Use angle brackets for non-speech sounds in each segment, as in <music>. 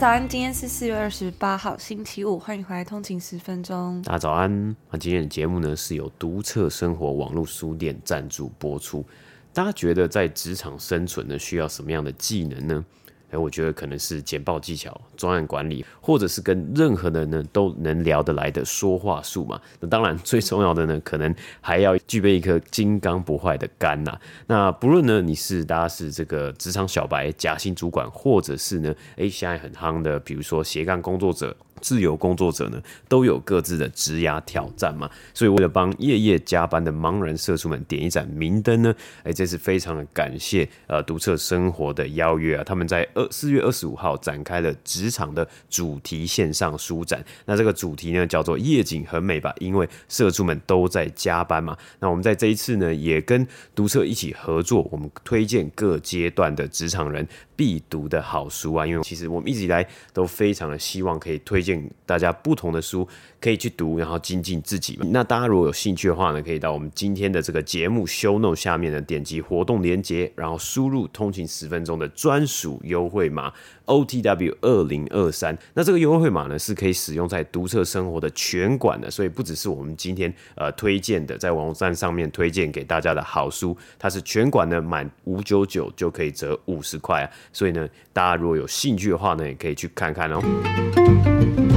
早安，今天是四月二十八号，星期五，欢迎回来通勤十分钟。大家早安，那今天的节目呢是由独特生活网络书店赞助播出。大家觉得在职场生存呢需要什么样的技能呢？哎，我觉得可能是简报技巧、专案管理，或者是跟任何人呢都能聊得来的说话术嘛。那当然，<laughs> 最重要的呢，可能还要具备一颗金刚不坏的肝呐。那不论呢你是大家是这个职场小白、假性主管，或者是呢，哎，现在很夯的，比如说斜杠工作者。自由工作者呢，都有各自的职涯挑战嘛，所以为了帮夜夜加班的盲人社畜们点一盏明灯呢，哎，这是非常的感谢呃读册生活的邀约啊，他们在二四月二十五号展开了职场的主题线上书展，那这个主题呢叫做夜景很美吧，因为社畜们都在加班嘛，那我们在这一次呢也跟读册一起合作，我们推荐各阶段的职场人必读的好书啊，因为其实我们一直以来都非常的希望可以推荐。大家不同的书可以去读，然后精进自己。那大家如果有兴趣的话呢，可以到我们今天的这个节目 show No 下面呢，点击活动链接，然后输入通勤十分钟的专属优惠码 OTW 二零二三。那这个优惠码呢是可以使用在独特生活的全馆的，所以不只是我们今天呃推荐的，在网站上面推荐给大家的好书，它是全馆呢满五九九就可以折五十块啊。所以呢，大家如果有兴趣的话呢，也可以去看看哦。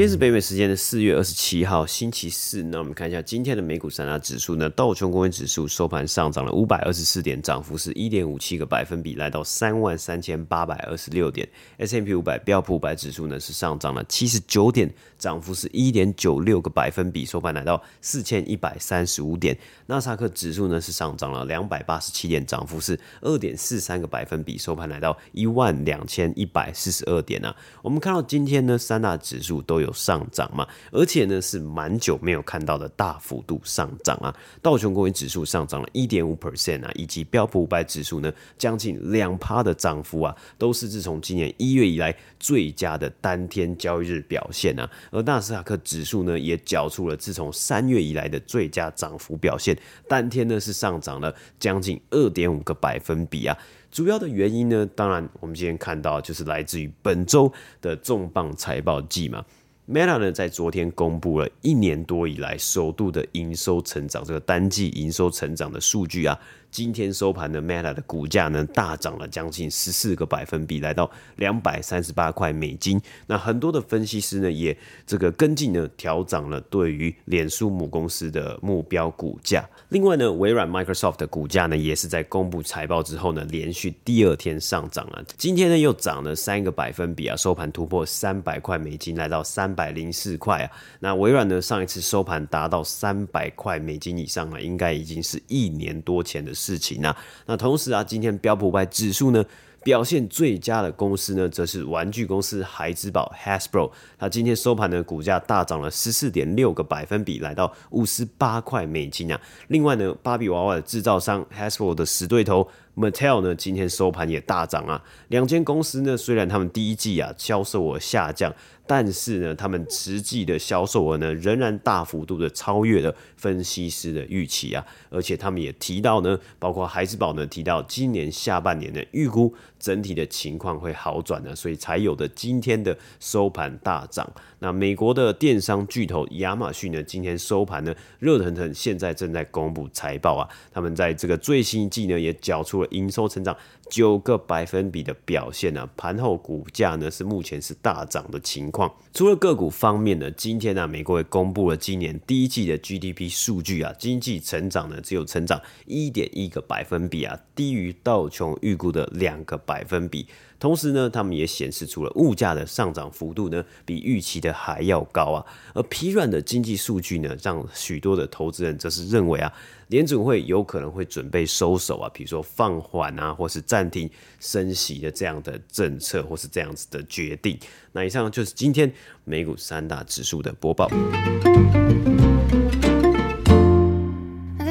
今天是北美时间的四月二十七号，星期四。那我们看一下今天的美股三大指数呢，道琼工业指数收盘上涨了五百二十四点，涨幅是一点五七个百分比，来到三万三千八百二十六点。S M P 五百标普五百指数呢是上涨了七十九点，涨幅是一点九六个百分比，收盘来到四千一百三十五点。纳斯达克指数呢是上涨了两百八十七点，涨幅是二点四三个百分比，收盘来到一万两千一百四十二点啊。我们看到今天呢三大指数都有上涨嘛，而且呢是蛮久没有看到的大幅度上涨啊。道琼工业指数上涨了一点五 percent 啊，以及标普五百指数呢将近两趴的涨幅啊，都是自从今年一月以来最佳的单天交易日表现啊。而纳斯达克指数呢也缴出了自从三月以来的最佳涨幅表现，当天呢是上涨了将近二点五个百分比啊。主要的原因呢，当然我们今天看到就是来自于本周的重磅财报季嘛。Meta 呢，在昨天公布了一年多以来首度的营收成长，这个单季营收成长的数据啊。今天收盘的 Meta 的股价呢，大涨了将近十四个百分比，来到两百三十八块美金。那很多的分析师呢，也这个跟进呢，调涨了对于脸书母公司的目标股价。另外呢，微软 Microsoft 的股价呢，也是在公布财报之后呢，连续第二天上涨了。今天呢，又涨了三个百分比啊，收盘突破三百块美金，来到三百零四块啊。那微软呢，上一次收盘达到三百块美金以上啊，应该已经是一年多前的事情啊，那同时啊，今天标普百指数呢，表现最佳的公司呢，则是玩具公司孩之宝 Hasbro。那今天收盘呢股价大涨了十四点六个百分比，来到五十八块美金啊。另外呢，芭比娃娃的制造商 Hasbro 的死对头 Mattel 呢，今天收盘也大涨啊。两间公司呢，虽然他们第一季啊销售额下降。但是呢，他们实际的销售额呢，仍然大幅度的超越了分析师的预期啊！而且他们也提到呢，包括孩之宝呢，提到今年下半年的预估整体的情况会好转呢，所以才有的今天的收盘大涨。那美国的电商巨头亚马逊呢，今天收盘呢热腾腾，现在正在公布财报啊，他们在这个最新一季呢也缴出了营收成长九个百分比的表现呢，盘后股价呢是目前是大涨的情况。除了个股方面呢，今天呢，美国也公布了今年第一季的 GDP 数据啊，经济成长呢只有成长一点一个百分比啊，低于道琼预估的两个百分比。同时呢，他们也显示出了物价的上涨幅度呢，比预期的还要高啊。而疲软的经济数据呢，让许多的投资人则是认为啊。联准会有可能会准备收手啊，比如说放缓啊，或是暂停升息的这样的政策，或是这样子的决定。那以上就是今天美股三大指数的播报。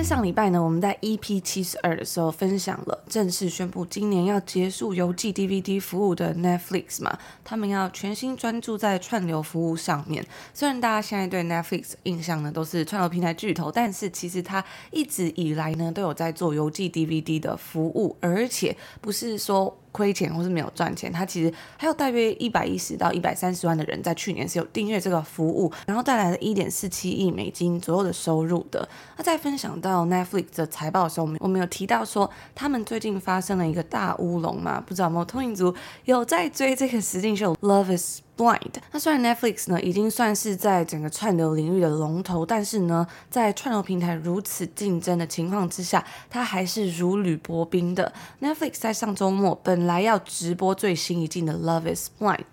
上礼拜呢，我们在 EP 七十二的时候分享了正式宣布今年要结束邮寄 DVD 服务的 Netflix 嘛，他们要全心专注在串流服务上面。虽然大家现在对 Netflix 印象呢都是串流平台巨头，但是其实它一直以来呢都有在做邮寄 DVD 的服务，而且不是说。亏钱或是没有赚钱，它其实还有大约一百一十到一百三十万的人在去年是有订阅这个服务，然后带来了一点四七亿美金左右的收入的。那在分享到 Netflix 的财报的时候，我们我们有提到说他们最近发生了一个大乌龙嘛？不知道有没有通影族有在追这个实境秀 Love is Blind，那虽然 Netflix 呢已经算是在整个串流领域的龙头，但是呢，在串流平台如此竞争的情况之下，它还是如履薄冰的。Netflix 在上周末本来要直播最新一季的 Love is Blind。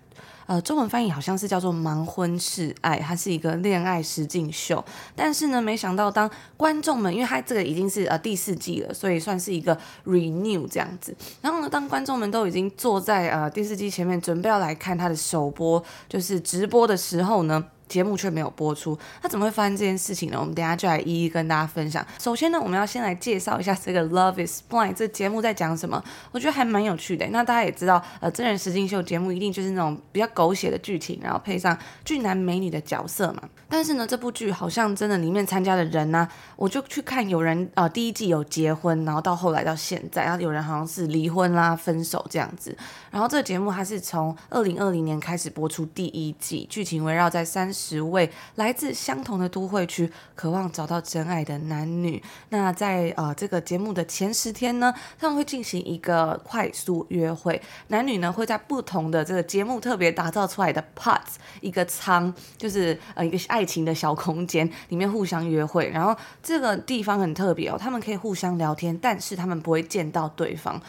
呃，中文翻译好像是叫做《盲婚试爱》，它是一个恋爱实境秀。但是呢，没想到当观众们，因为它这个已经是呃第四季了，所以算是一个 renew 这样子。然后呢，当观众们都已经坐在呃电视机前面，准备要来看它的首播，就是直播的时候呢。节目却没有播出，那怎么会发生这件事情呢？我们等下就来一一跟大家分享。首先呢，我们要先来介绍一下这个《Love Is Blind》这节目在讲什么。我觉得还蛮有趣的。那大家也知道，呃，真人实境秀节目一定就是那种比较狗血的剧情，然后配上俊男美女的角色嘛。但是呢，这部剧好像真的里面参加的人呢、我就去看有人呃第一季有结婚，然后到后来到现在，然后有人好像是离婚啦、分手这样子。然后这个节目它是从二零二零年开始播出第一季，剧情围绕在三。十位来自相同的都会区，渴望找到真爱的男女。那在呃这个节目的前十天呢，他们会进行一个快速约会。男女呢会在不同的这个节目特别打造出来的 pods 一个舱，就是呃一个爱情的小空间里面互相约会。然后这个地方很特别哦，他们可以互相聊天，但是他们不会见到对方。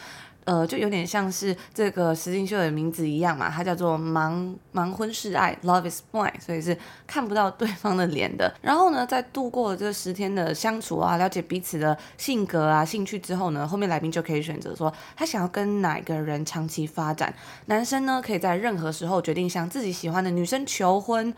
呃，就有点像是这个实境秀的名字一样嘛，它叫做盲盲婚示爱，Love is blind，所以是看不到对方的脸的。然后呢，在度过了这十天的相处啊，了解彼此的性格啊、兴趣之后呢，后面来宾就可以选择说他想要跟哪个人长期发展。男生呢，可以在任何时候决定向自己喜欢的女生求婚，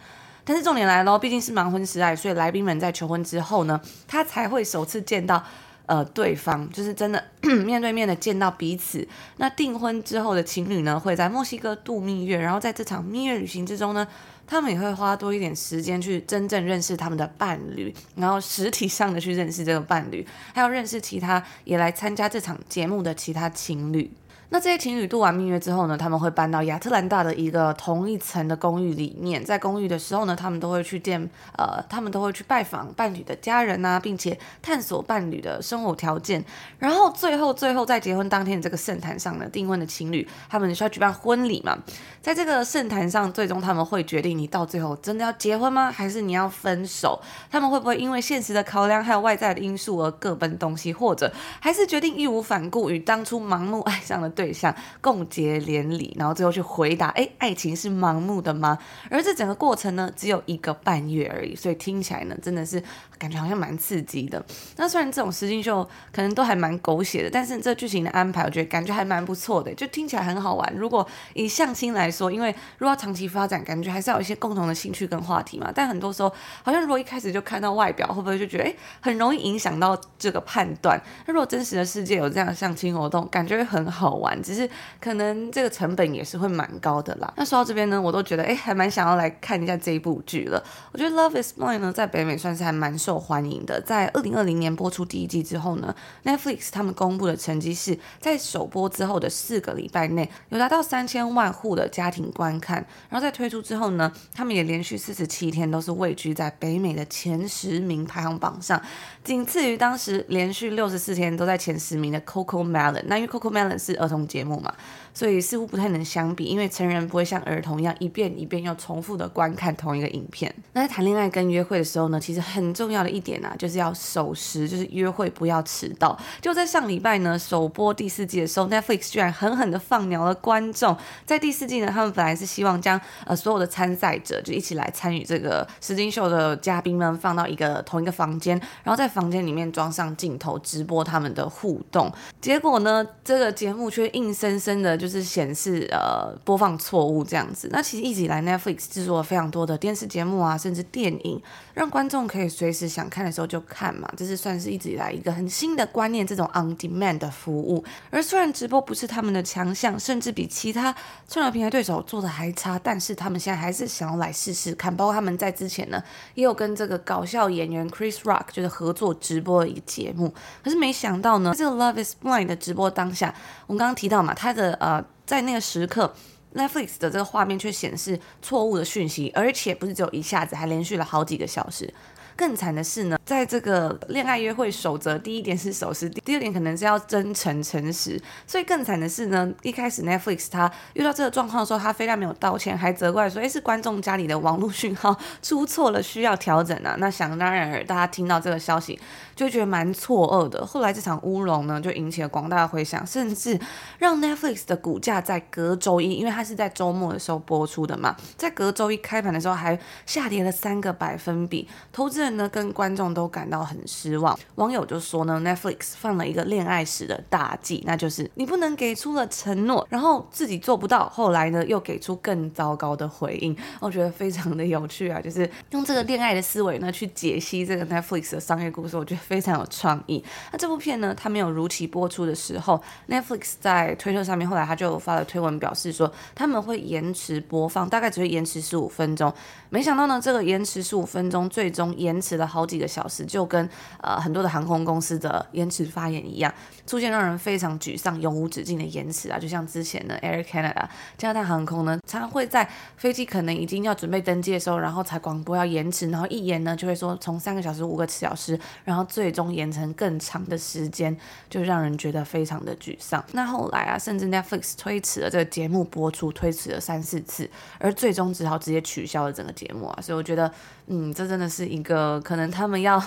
但是重点来了，毕竟是盲婚示爱，所以来宾们在求婚之后呢，他才会首次见到。呃，对方就是真的 <clears throat> 面对面的见到彼此。那订婚之后的情侣呢，会在墨西哥度蜜月，然后在这场蜜月旅行之中呢，他们也会花多一点时间去真正认识他们的伴侣，然后实体上的去认识这个伴侣，还有认识其他也来参加这场节目的其他情侣。那这些情侣度完蜜月之后呢，他们会搬到亚特兰大的一个同一层的公寓里面。在公寓的时候呢，他们都会去见，呃，他们都会去拜访伴侣的家人啊，并且探索伴侣的生活条件。然后最后，最后在结婚当天的这个圣坛上呢，订婚的情侣他们需要举办婚礼嘛。在这个圣坛上，最终他们会决定你到最后真的要结婚吗？还是你要分手？他们会不会因为现实的考量还有外在的因素而各奔东西，或者还是决定义无反顾与当初盲目爱上的对对象共结连理，然后最后去回答：哎，爱情是盲目的吗？而这整个过程呢，只有一个半月而已，所以听起来呢，真的是感觉好像蛮刺激的。那虽然这种实境秀可能都还蛮狗血的，但是这剧情的安排，我觉得感觉还蛮不错的，就听起来很好玩。如果以相亲来说，因为如果要长期发展，感觉还是要有一些共同的兴趣跟话题嘛。但很多时候，好像如果一开始就看到外表，会不会就觉得哎，很容易影响到这个判断？那如果真实的世界有这样相亲活动，感觉会很好玩。只是可能这个成本也是会蛮高的啦。那说到这边呢，我都觉得哎，还蛮想要来看一下这一部剧了。我觉得《Love Is Blind》呢，在北美算是还蛮受欢迎的。在二零二零年播出第一季之后呢，Netflix 他们公布的成绩是在首播之后的四个礼拜内，有达到三千万户的家庭观看。然后在推出之后呢，他们也连续四十七天都是位居在北美的前十名排行榜上，仅次于当时连续六十四天都在前十名的《Coco Melon》。那因为《Coco Melon》是儿童节目嘛。所以似乎不太能相比，因为成人不会像儿童一样一遍一遍又重复的观看同一个影片。那在谈恋爱跟约会的时候呢，其实很重要的一点啊，就是要守时，就是约会不要迟到。就在上礼拜呢，首播第四季的时候，Netflix 居然狠狠的放鸟了观众。在第四季呢，他们本来是希望将呃所有的参赛者就一起来参与这个实境秀的嘉宾们放到一个同一个房间，然后在房间里面装上镜头直播他们的互动。结果呢，这个节目却硬生生的。就是显示呃播放错误这样子。那其实一直以来，Netflix 制作了非常多的电视节目啊，甚至电影，让观众可以随时想看的时候就看嘛。这是算是一直以来一个很新的观念，这种 on demand 的服务。而虽然直播不是他们的强项，甚至比其他串流平台对手做的还差，但是他们现在还是想要来试试看。包括他们在之前呢，也有跟这个搞笑演员 Chris Rock 就是合作直播的一个节目。可是没想到呢，这个 Love Is Blind 的直播当下，我们刚刚提到嘛，他的呃。在那个时刻，Netflix 的这个画面却显示错误的讯息，而且不是只有一下子，还连续了好几个小时。更惨的是呢，在这个恋爱约会守则，第一点是守时，第二点可能是要真诚诚实。所以更惨的是呢，一开始 Netflix 他遇到这个状况的时候，他非但没有道歉，还责怪说：“哎，是观众家里的网络讯号出错了，需要调整啊。”那想当然尔，大家听到这个消息就觉得蛮错愕的。后来这场乌龙呢，就引起了广大的回响，甚至让 Netflix 的股价在隔周一，因为它是在周末的时候播出的嘛，在隔周一开盘的时候还下跌了三个百分比，投资人。呢，跟观众都感到很失望。网友就说呢，Netflix 犯了一个恋爱时的大忌，那就是你不能给出了承诺，然后自己做不到，后来呢又给出更糟糕的回应。我觉得非常的有趣啊，就是用这个恋爱的思维呢去解析这个 Netflix 的商业故事，我觉得非常有创意。那这部片呢，它没有如期播出的时候，Netflix 在推特上面后来他就发了推文表示说，他们会延迟播放，大概只会延迟十五分钟。没想到呢，这个延迟十五分钟最终延。延迟了好几个小时，就跟呃很多的航空公司的延迟发言一样，出现让人非常沮丧、永无止境的延迟啊！就像之前的 Air Canada 加拿大航空呢，常会在飞机可能已经要准备登机的时候，然后才广播要延迟，然后一延呢就会说从三个小时、五个小时，然后最终延成更长的时间，就让人觉得非常的沮丧。那后来啊，甚至 Netflix 推迟了这个节目播出，推迟了三四次，而最终只好直接取消了整个节目啊！所以我觉得，嗯，这真的是一个。呃可能他们要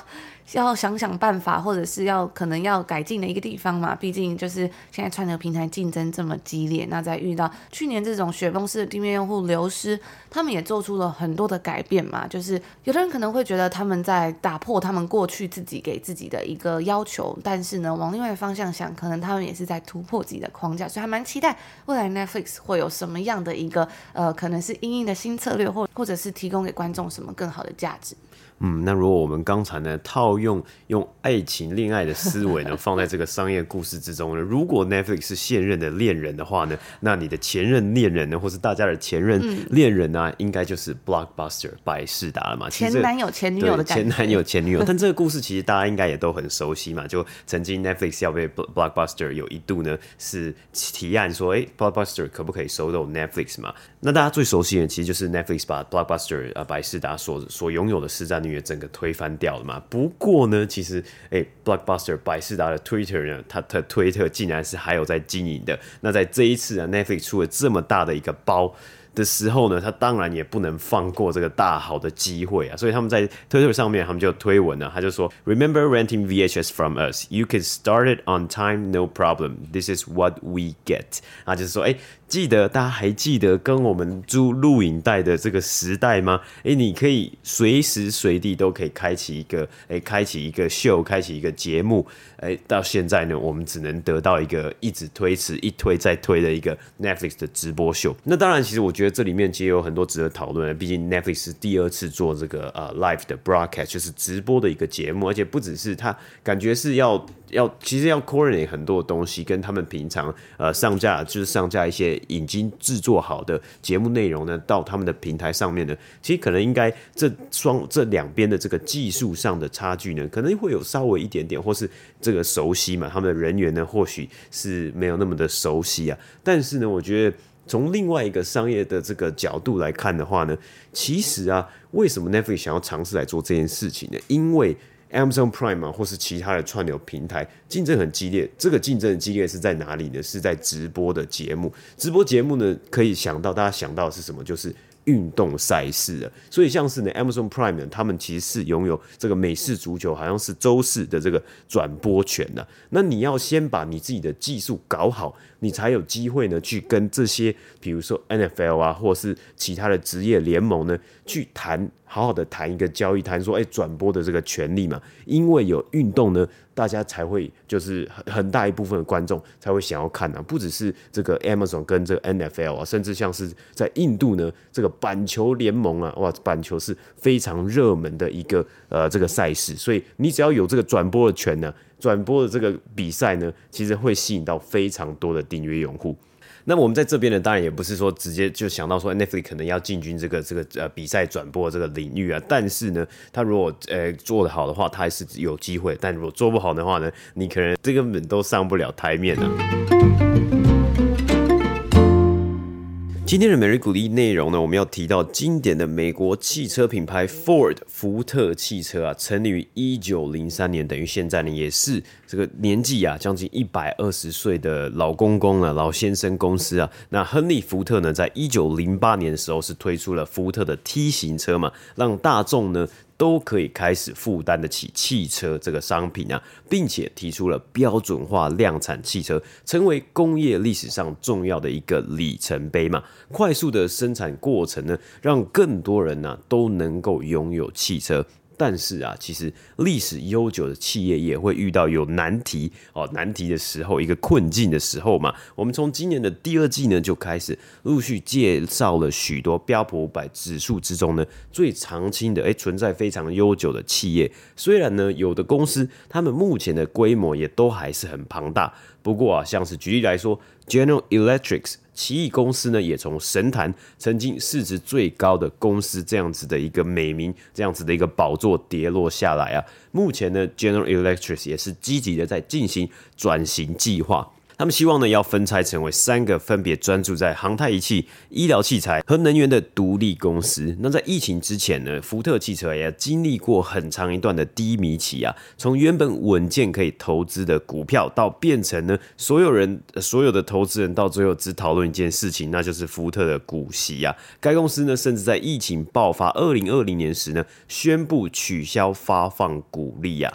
要想想办法，或者是要可能要改进的一个地方嘛。毕竟就是现在串流平台竞争这么激烈，那在遇到去年这种雪崩式的地面用户流失，他们也做出了很多的改变嘛。就是有的人可能会觉得他们在打破他们过去自己给自己的一个要求，但是呢，往另外一方向想，可能他们也是在突破自己的框架，所以还蛮期待未来 Netflix 会有什么样的一个呃，可能是因应的新策略，或或者是提供给观众什么更好的价值。嗯，那如果我们刚才呢套用用爱情恋爱的思维呢放在这个商业故事之中呢，如果 Netflix 是现任的恋人的话呢，那你的前任恋人呢，或是大家的前任恋人呢、啊嗯，应该就是 Blockbuster 百视达了嘛？前男友前女友的，前男友前女友。<laughs> 但这个故事其实大家应该也都很熟悉嘛，就曾经 Netflix 要被 Blockbuster 有一度呢是提案说，哎、欸、，Blockbuster 可不可以收购 Netflix 嘛？那大家最熟悉的其实就是 Netflix 把 Blockbuster 啊百视达所所拥有的市占率。也整个推翻掉了嘛？不过呢，其实哎、，Blockbuster 百事达的 Twitter 呢，它的推特竟然是还有在经营的。那在这一次啊，Netflix 出了这么大的一个包的时候呢，他当然也不能放过这个大好的机会啊，所以他们在推特上面，他们就推文了，他就说：“Remember renting VHS from us? You can start it on time, no problem. This is what we get。”啊，就是说，哎、记得大家还记得跟我们租录影带的这个时代吗？诶，你可以随时随地都可以开启一个，诶，开启一个秀，开启一个节目。诶，到现在呢，我们只能得到一个一直推迟、一推再推的一个 Netflix 的直播秀。那当然，其实我觉得这里面其实有很多值得讨论的。毕竟 Netflix 是第二次做这个呃 live 的 broadcast，就是直播的一个节目，而且不只是它，感觉是要。要其实要 coordinate 很多的东西，跟他们平常呃上架就是上架一些已经制作好的节目内容呢，到他们的平台上面呢，其实可能应该这双这两边的这个技术上的差距呢，可能会有稍微一点点，或是这个熟悉嘛，他们的人员呢或许是没有那么的熟悉啊。但是呢，我觉得从另外一个商业的这个角度来看的话呢，其实啊，为什么 Netflix 想要尝试来做这件事情呢？因为 Amazon Prime 啊，或是其他的串流平台，竞争很激烈。这个竞争的激烈是在哪里呢？是在直播的节目。直播节目呢，可以想到大家想到的是什么？就是运动赛事的。所以像是呢，Amazon Prime 呢，他们其实是拥有这个美式足球，好像是周四的这个转播权的。那你要先把你自己的技术搞好，你才有机会呢，去跟这些，比如说 NFL 啊，或是其他的职业联盟呢，去谈。好好的谈一个交易，谈说，哎，转播的这个权利嘛，因为有运动呢，大家才会就是很很大一部分的观众才会想要看啊，不只是这个 Amazon 跟这个 NFL 啊，甚至像是在印度呢，这个板球联盟啊，哇，板球是非常热门的一个呃这个赛事，所以你只要有这个转播的权呢，转播的这个比赛呢，其实会吸引到非常多的订阅用户。那我们在这边呢，当然也不是说直接就想到说 Netflix 可能要进军这个这个呃比赛转播这个领域啊，但是呢，他如果呃做得好的话，他还是有机会；但如果做不好的话呢，你可能这根本都上不了台面呢、啊。今天的每日鼓励内容呢，我们要提到经典的美国汽车品牌 Ford 福特汽车啊，成立于一九零三年，等于现在呢也是这个年纪啊将近一百二十岁的老公公了，老先生公司啊。那亨利福特呢，在一九零八年的时候是推出了福特的 T 型车嘛，让大众呢。都可以开始负担得起汽车这个商品啊，并且提出了标准化量产汽车，成为工业历史上重要的一个里程碑嘛。快速的生产过程呢，让更多人呢、都能够拥有汽车。但是啊，其实历史悠久的企业也会遇到有难题哦，难题的时候，一个困境的时候嘛。我们从今年的第二季呢，就开始陆续介绍了许多标普五百指数之中呢最长青的，诶、欸，存在非常悠久的企业。虽然呢，有的公司他们目前的规模也都还是很庞大，不过啊，像是举例来说，General Electric。奇异公司呢，也从神坛曾经市值最高的公司这样子的一个美名，这样子的一个宝座跌落下来啊。目前呢，General Electric 也是积极的在进行转型计划。他们希望呢，要分拆成为三个分别专注在航太仪器、医疗器材和能源的独立公司。那在疫情之前呢，福特汽车也经历过很长一段的低迷期啊。从原本稳健可以投资的股票，到变成呢，所有人所有的投资人到最后只讨论一件事情，那就是福特的股息啊。该公司呢，甚至在疫情爆发二零二零年时呢，宣布取消发放股利啊。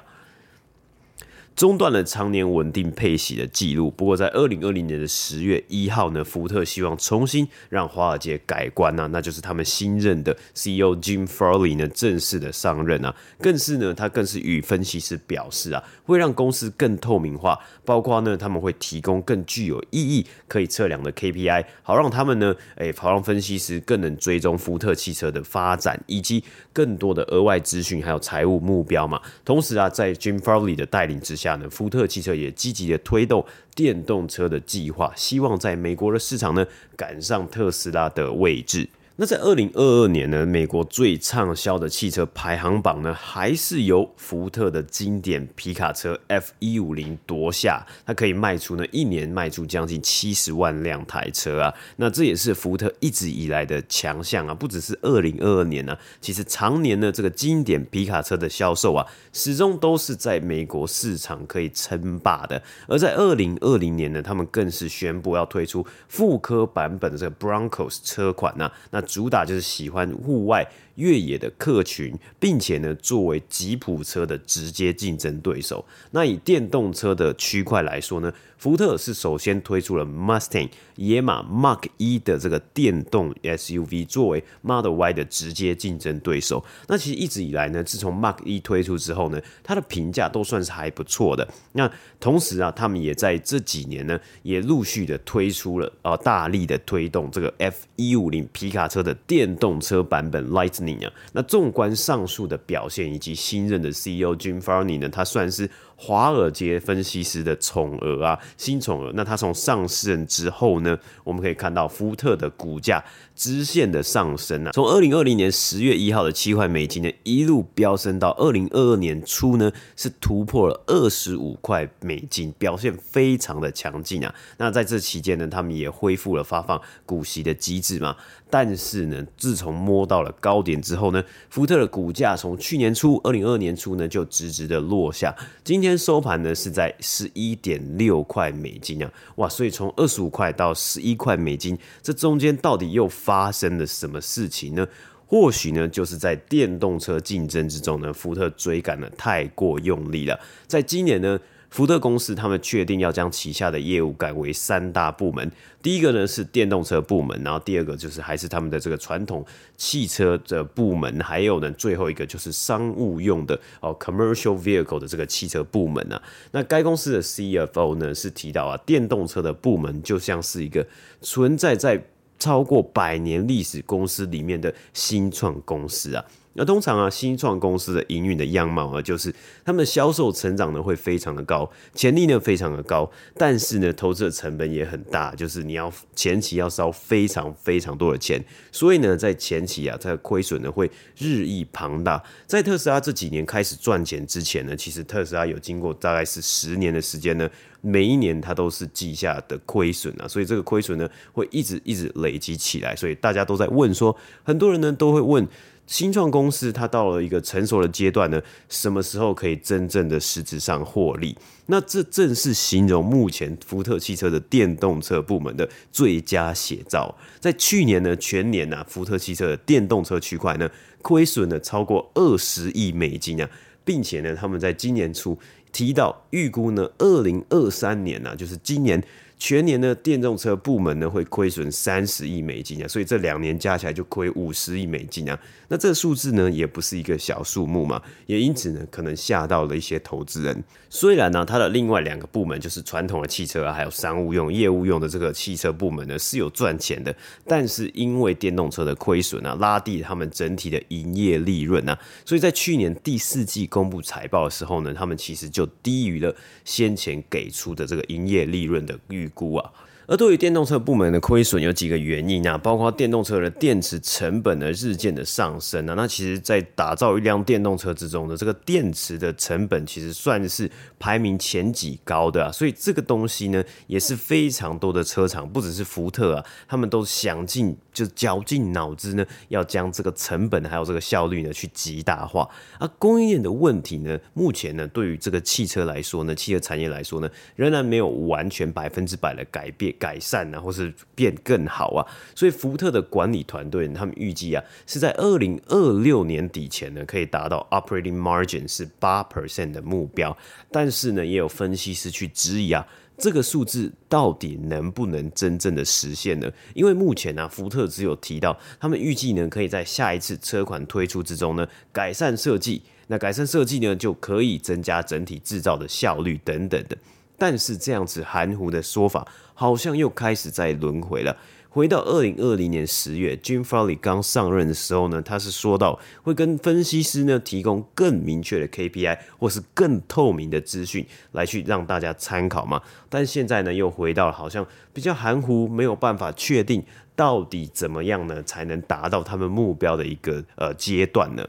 中断了常年稳定配息的记录。不过，在二零二零年的十月一号呢，福特希望重新让华尔街改观啊，那就是他们新任的 CEO Jim Farley 呢正式的上任啊，更是呢，他更是与分析师表示啊，会让公司更透明化，包括呢，他们会提供更具有意义可以测量的 KPI，好让他们呢，诶，好让分析师更能追踪福特汽车的发展，以及更多的额外资讯，还有财务目标嘛。同时啊，在 Jim Farley 的带领之下。福特汽车也积极的推动电动车的计划，希望在美国的市场呢赶上特斯拉的位置。那在二零二二年呢，美国最畅销的汽车排行榜呢，还是由福特的经典皮卡车 F 一五零夺下。它可以卖出呢，一年卖出将近七十万辆台车啊。那这也是福特一直以来的强项啊，不只是二零二二年呢，其实常年呢，这个经典皮卡车的销售啊，始终都是在美国市场可以称霸的。而在二零二零年呢，他们更是宣布要推出复刻版本的这个 Broncos 车款啊。那主打就是喜欢户外越野的客群，并且呢，作为吉普车的直接竞争对手。那以电动车的区块来说呢，福特是首先推出了 Mustang 野马 Mach E 的这个电动 SUV，作为 Model Y 的直接竞争对手。那其实一直以来呢，自从 Mach E 推出之后呢，它的评价都算是还不错的。那同时啊，他们也在这几年呢，也陆续的推出了啊、呃，大力的推动这个 F 一五零皮卡车的电动车版本 Lightning 那纵观上述的表现以及新任的 CEO Jim Farley 呢，他算是。华尔街分析师的宠儿啊，新宠儿。那他从上市之后呢，我们可以看到福特的股价直线的上升啊，从二零二零年十月一号的七块美金呢，一路飙升到二零二二年初呢，是突破了二十五块美金，表现非常的强劲啊。那在这期间呢，他们也恢复了发放股息的机制嘛。但是呢，自从摸到了高点之后呢，福特的股价从去年初二零二年初呢，就直直的落下。今天收盘呢是在十一点六块美金啊，哇！所以从二十五块到十一块美金，这中间到底又发生了什么事情呢？或许呢，就是在电动车竞争之中呢，福特追赶的太过用力了。在今年呢，福特公司他们确定要将旗下的业务改为三大部门，第一个呢是电动车部门，然后第二个就是还是他们的这个传统汽车的部门，还有呢最后一个就是商务用的哦 commercial vehicle 的这个汽车部门啊。那该公司的 CFO 呢是提到啊，电动车的部门就像是一个存在在超过百年历史公司里面的新创公司啊。那通常啊，新创公司的营运的样貌啊，就是他们的销售成长呢会非常的高，潜力呢非常的高，但是呢，投资的成本也很大，就是你要前期要烧非常非常多的钱，所以呢，在前期啊，这个亏损呢会日益庞大。在特斯拉这几年开始赚钱之前呢，其实特斯拉有经过大概是十年的时间呢，每一年它都是记下的亏损啊，所以这个亏损呢会一直一直累积起来，所以大家都在问说，很多人呢都会问。新创公司它到了一个成熟的阶段呢，什么时候可以真正的实质上获利？那这正是形容目前福特汽车的电动车部门的最佳写照。在去年呢，全年啊，福特汽车的电动车区块呢，亏损了超过二十亿美金啊，并且呢，他们在今年初提到预估呢，二零二三年啊，就是今年。全年呢，电动车部门呢会亏损三十亿美金啊，所以这两年加起来就亏五十亿美金啊。那这数字呢也不是一个小数目嘛，也因此呢可能吓到了一些投资人。虽然呢，它的另外两个部门就是传统的汽车啊，还有商务用、业务用的这个汽车部门呢是有赚钱的，但是因为电动车的亏损啊，拉低他们整体的营业利润啊，所以在去年第四季公布财报的时候呢，他们其实就低于了先前给出的这个营业利润的预。估啊，而对于电动车部门的亏损有几个原因啊，包括电动车的电池成本的日渐的上升啊，那其实，在打造一辆电动车之中的这个电池的成本，其实算是排名前几高的啊，所以这个东西呢，也是非常多的车厂，不只是福特啊，他们都想尽就绞尽脑汁呢，要将这个成本还有这个效率呢，去极大化。而供应链的问题呢，目前呢，对于这个汽车来说呢，汽车产业来说呢，仍然没有完全百分之百的改变、改善啊，或是变更好啊。所以福特的管理团队他们预计啊，是在二零二六年底前呢，可以达到 operating margin 是八 percent 的目标。但是呢，也有分析师去质疑啊。这个数字到底能不能真正的实现呢？因为目前呢、啊，福特只有提到他们预计呢，可以在下一次车款推出之中呢，改善设计。那改善设计呢，就可以增加整体制造的效率等等的。但是这样子含糊的说法，好像又开始在轮回了。回到二零二零年十月，Jim Farley 刚上任的时候呢，他是说到会跟分析师呢提供更明确的 KPI 或是更透明的资讯来去让大家参考嘛。但现在呢，又回到好像比较含糊，没有办法确定到底怎么样呢才能达到他们目标的一个呃阶段呢？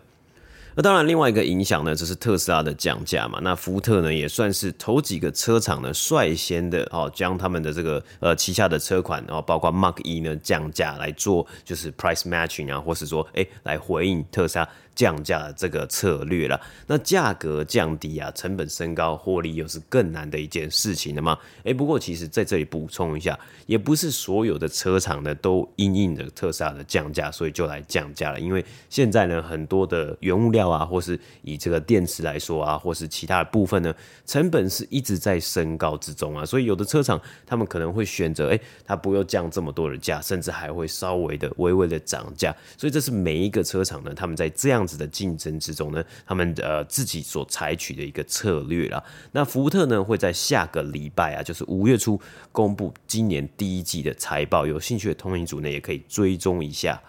那当然，另外一个影响呢，就是特斯拉的降价嘛。那福特呢，也算是头几个车厂呢，率先的哦，将他们的这个呃旗下的车款，然后包括 Mark 一呢降价来做，就是 price matching 啊，或是说哎来回应特斯拉。降价的这个策略了，那价格降低啊，成本升高，获利又是更难的一件事情了吗？诶，不过其实在这里补充一下，也不是所有的车厂呢都因应着特斯拉的降价，所以就来降价了。因为现在呢，很多的原物料啊，或是以这个电池来说啊，或是其他的部分呢，成本是一直在升高之中啊，所以有的车厂他们可能会选择，诶，他不用降这么多的价，甚至还会稍微的微微的涨价。所以这是每一个车厂呢，他们在这样样子的竞争之中呢，他们呃自己所采取的一个策略啦。那福特呢会在下个礼拜啊，就是五月初公布今年第一季的财报，有兴趣的通勤组呢也可以追踪一下。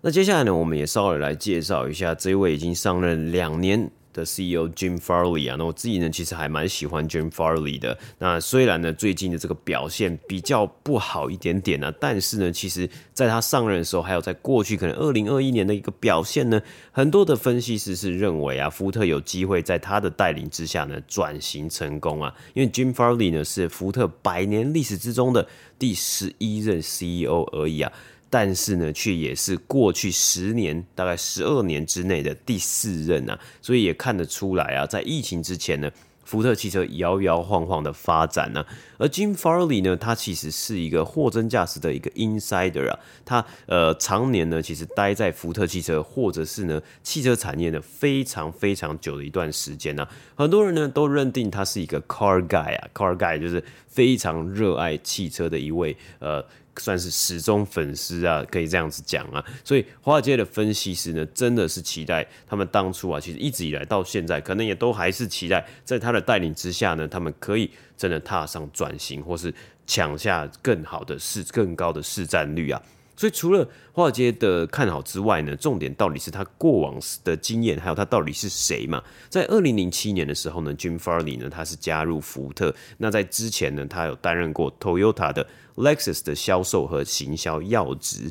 那接下来呢，我们也稍微来介绍一下这位已经上任两年。的 CEO Jim Farley 啊，那我自己呢其实还蛮喜欢 Jim Farley 的。那虽然呢最近的这个表现比较不好一点点呢、啊，但是呢，其实在他上任的时候，还有在过去可能二零二一年的一个表现呢，很多的分析师是认为啊，福特有机会在他的带领之下呢转型成功啊。因为 Jim Farley 呢是福特百年历史之中的第十一任 CEO 而已啊。但是呢，却也是过去十年，大概十二年之内的第四任啊，所以也看得出来啊，在疫情之前呢，福特汽车摇摇晃晃的发展呢、而 Jim Farley 呢，他其实是一个货真价实的一个 insider 啊，他呃常年呢，其实待在福特汽车或者是呢汽车产业呢非常非常久的一段时间呢、很多人呢都认定他是一个 car guy 啊，car guy 就是非常热爱汽车的一位呃。算是始终粉丝啊，可以这样子讲啊，所以华尔街的分析师呢，真的是期待他们当初啊，其实一直以来到现在，可能也都还是期待在他的带领之下呢，他们可以真的踏上转型，或是抢下更好的市、更高的市占率啊。所以除了华尔街的看好之外呢，重点到底是他过往的经验，还有他到底是谁嘛？在二零零七年的时候呢，Jim Farley 呢，他是加入福特。那在之前呢，他有担任过 Toyota 的 Lexus 的销售和行销要职。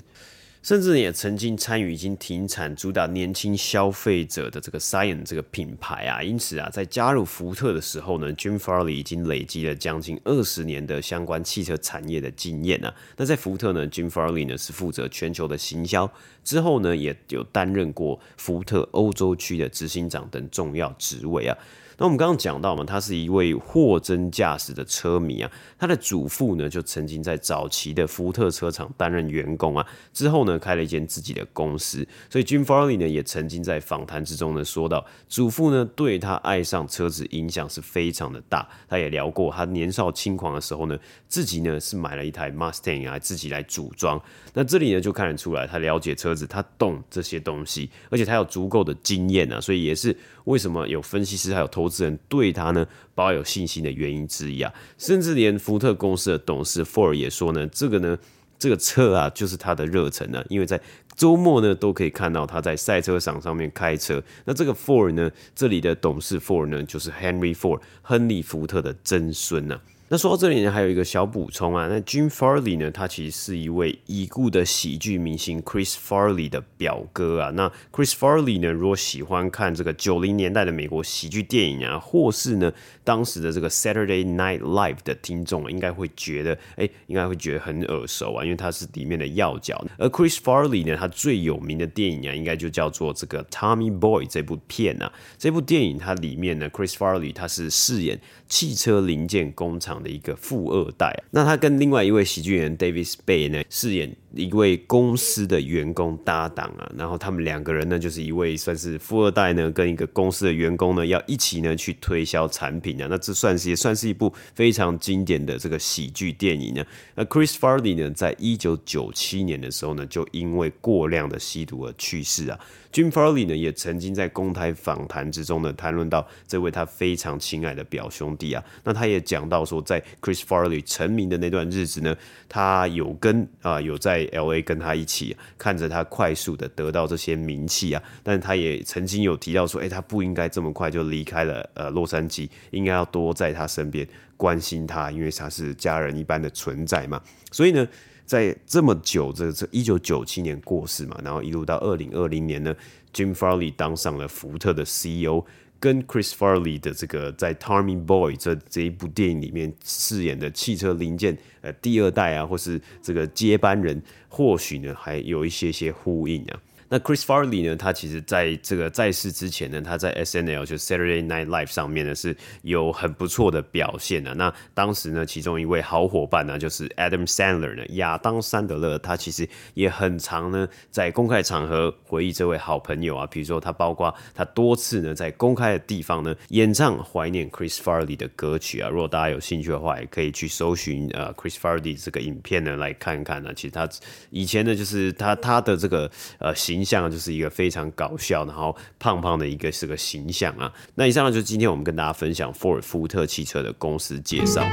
甚至也曾经参与已经停产、主打年轻消费者的这个 Scion 这个品牌啊，因此啊，在加入福特的时候呢，Jim Farley 已经累积了将近二十年的相关汽车产业的经验啊。那在福特呢，Jim Farley 呢是负责全球的行销，之后呢也有担任过福特欧洲区的执行长等重要职位啊。那我们刚刚讲到嘛，他是一位货真价实的车迷啊。他的祖父呢，就曾经在早期的福特车厂担任员工啊，之后呢，开了一间自己的公司。所以 Jim Farley 呢，也曾经在访谈之中呢，说到祖父呢，对他爱上车子影响是非常的大。他也聊过，他年少轻狂的时候呢，自己呢是买了一台 Mustang 啊，自己来组装。那这里呢，就看得出来，他了解车子，他懂这些东西，而且他有足够的经验啊，所以也是为什么有分析师还有投资人对他呢抱有信心的原因之一啊。甚至连福特公司的董事 Ford 也说呢，这个呢，这个车啊，就是他的热忱呢，因为在周末呢都可以看到他在赛车场上面开车。那这个 Ford 呢，这里的董事 Ford 呢，就是 Henry Ford 亨利福特的曾孙啊。那说到这里呢，还有一个小补充啊。那 Jim Farley 呢，他其实是一位已故的喜剧明星 Chris Farley 的表哥啊。那 Chris Farley 呢，如果喜欢看这个九零年代的美国喜剧电影啊，或是呢当时的这个 Saturday Night Live 的听众，应该会觉得，哎，应该会觉得很耳熟啊，因为他是里面的要角。而 Chris Farley 呢，他最有名的电影啊，应该就叫做这个 Tommy Boy 这部片啊。这部电影它里面呢，Chris Farley 他是饰演汽车零件工厂的一个富二代，那他跟另外一位喜剧演员 David Spay 呢，饰演一位公司的员工搭档啊，然后他们两个人呢，就是一位算是富二代呢，跟一个公司的员工呢，要一起呢去推销产品啊，那这算是也算是一部非常经典的这个喜剧电影呢。那 Chris Farley 呢，在一九九七年的时候呢，就因为过量的吸毒而去世啊。Jim Farley 呢，也曾经在公开访谈之中呢，谈论到这位他非常亲爱的表兄弟啊。那他也讲到说，在 Chris Farley 成名的那段日子呢，他有跟啊、有在 LA 跟他一起看着他快速的得到这些名气啊。但他也曾经有提到说，哎、他不应该这么快就离开了呃洛杉矶，应该要多在他身边关心他，因为他是家人一般的存在嘛。所以呢。在这么久，这这一九九七年过世嘛，然后一路到二零二零年呢，Jim Farley 当上了福特的 CEO，跟 Chris Farley 的这个在 Tommy Boy 这这一部电影里面饰演的汽车零件呃第二代啊，或是这个接班人，或许呢还有一些些呼应啊。那 Chris Farley 呢？他其实在这个在世之前呢，他在 SNL 就 Saturday Night Live 上面呢是有很不错的表现的。那当时呢，其中一位好伙伴呢，就是 Adam Sandler 呢，亚当·山德勒，他其实也很常呢在公开场合回忆这位好朋友啊。比如说，他包括他多次呢在公开的地方呢演唱怀念 Chris Farley 的歌曲啊。如果大家有兴趣的话，也可以去搜寻呃 Chris Farley 这个影片呢来看看呢。其实他以前呢就是他他的这个呃形。形象就是一个非常搞笑，然后胖胖的一个是个形象啊。那以上呢就是今天我们跟大家分享富尔福特汽车的公司介绍。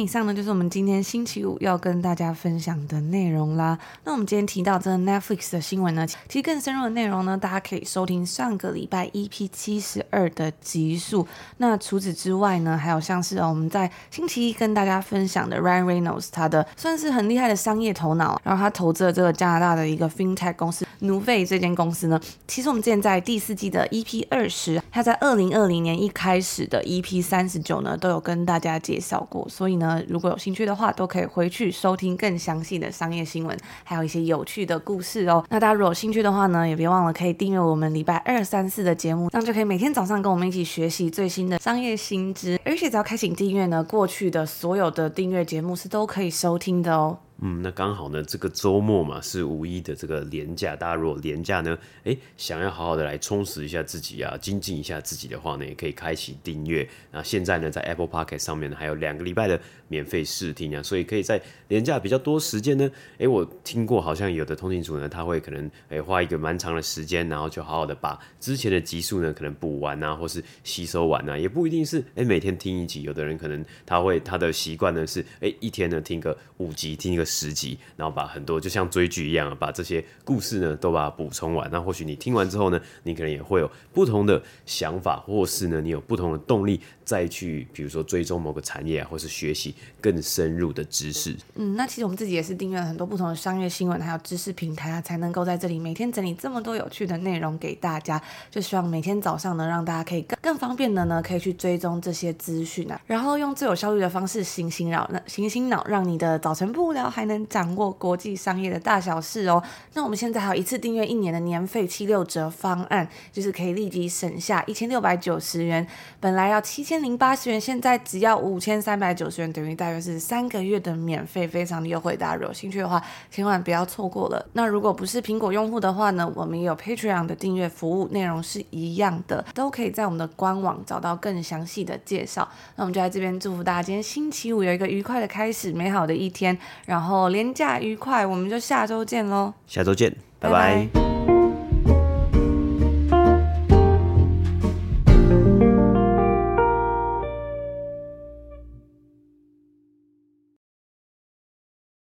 以上呢，就是我们今天星期五要跟大家分享的内容啦。那我们今天提到这个 Netflix 的新闻呢，其实更深入的内容呢，大家可以收听上个礼拜 EP 七十二的集数。那除此之外呢，还有像是哦我们在星期一跟大家分享的 Ryan Reynolds，他的算是很厉害的商业头脑，然后他投资了这个加拿大的一个 FinTech 公司 Nuvei 这间公司呢，其实我们之前在第四季的 EP 二十，他在二零二零年一开始的 EP 三十九呢，都有跟大家介绍过，所以。呢，如果有兴趣的话，都可以回去收听更详细的商业新闻，还有一些有趣的故事哦。那大家如果有兴趣的话呢，也别忘了可以订阅我们礼拜二、三、四的节目，这样就可以每天早上跟我们一起学习最新的商业新知。而且只要开启订阅呢，过去的所有的订阅节目是都可以收听的哦。嗯，那刚好呢，这个周末嘛是五一的这个连假，大家如果连假呢，诶，想要好好的来充实一下自己啊，精进一下自己的话呢，也可以开启订阅。那现在呢，在 Apple Podcast 上面呢，还有两个礼拜的免费试听啊，所以可以在连假比较多时间呢，诶，我听过好像有的通勤族呢，他会可能诶花一个蛮长的时间，然后就好好的把之前的集数呢，可能补完啊，或是吸收完啊，也不一定是诶每天听一集，有的人可能他会他的习惯呢是诶一天呢听个五集，听一个。十集，然后把很多就像追剧一样，把这些故事呢都把它补充完。那或许你听完之后呢，你可能也会有不同的想法，或是呢你有不同的动力再去，比如说追踪某个产业啊，或是学习更深入的知识。嗯，那其实我们自己也是订阅了很多不同的商业新闻，还有知识平台啊，才能够在这里每天整理这么多有趣的内容给大家。就希望每天早上呢，让大家可以更更方便的呢，可以去追踪这些资讯啊，然后用最有效率的方式醒醒脑，那醒醒脑，让你的早晨不无聊。还能掌握国际商业的大小事哦。那我们现在还有一次订阅一年的年费七六折方案，就是可以立即省下一千六百九十元，本来要七千零八十元，现在只要五千三百九十元，等于大约是三个月的免费，非常的优惠。大家有兴趣的话，千万不要错过了。那如果不是苹果用户的话呢，我们也有 Patreon 的订阅服务，内容是一样的，都可以在我们的官网找到更详细的介绍。那我们就在这边祝福大家今天星期五有一个愉快的开始，美好的一天，然后。连假愉快，我们就下周见喽！下周见，拜拜。拜拜。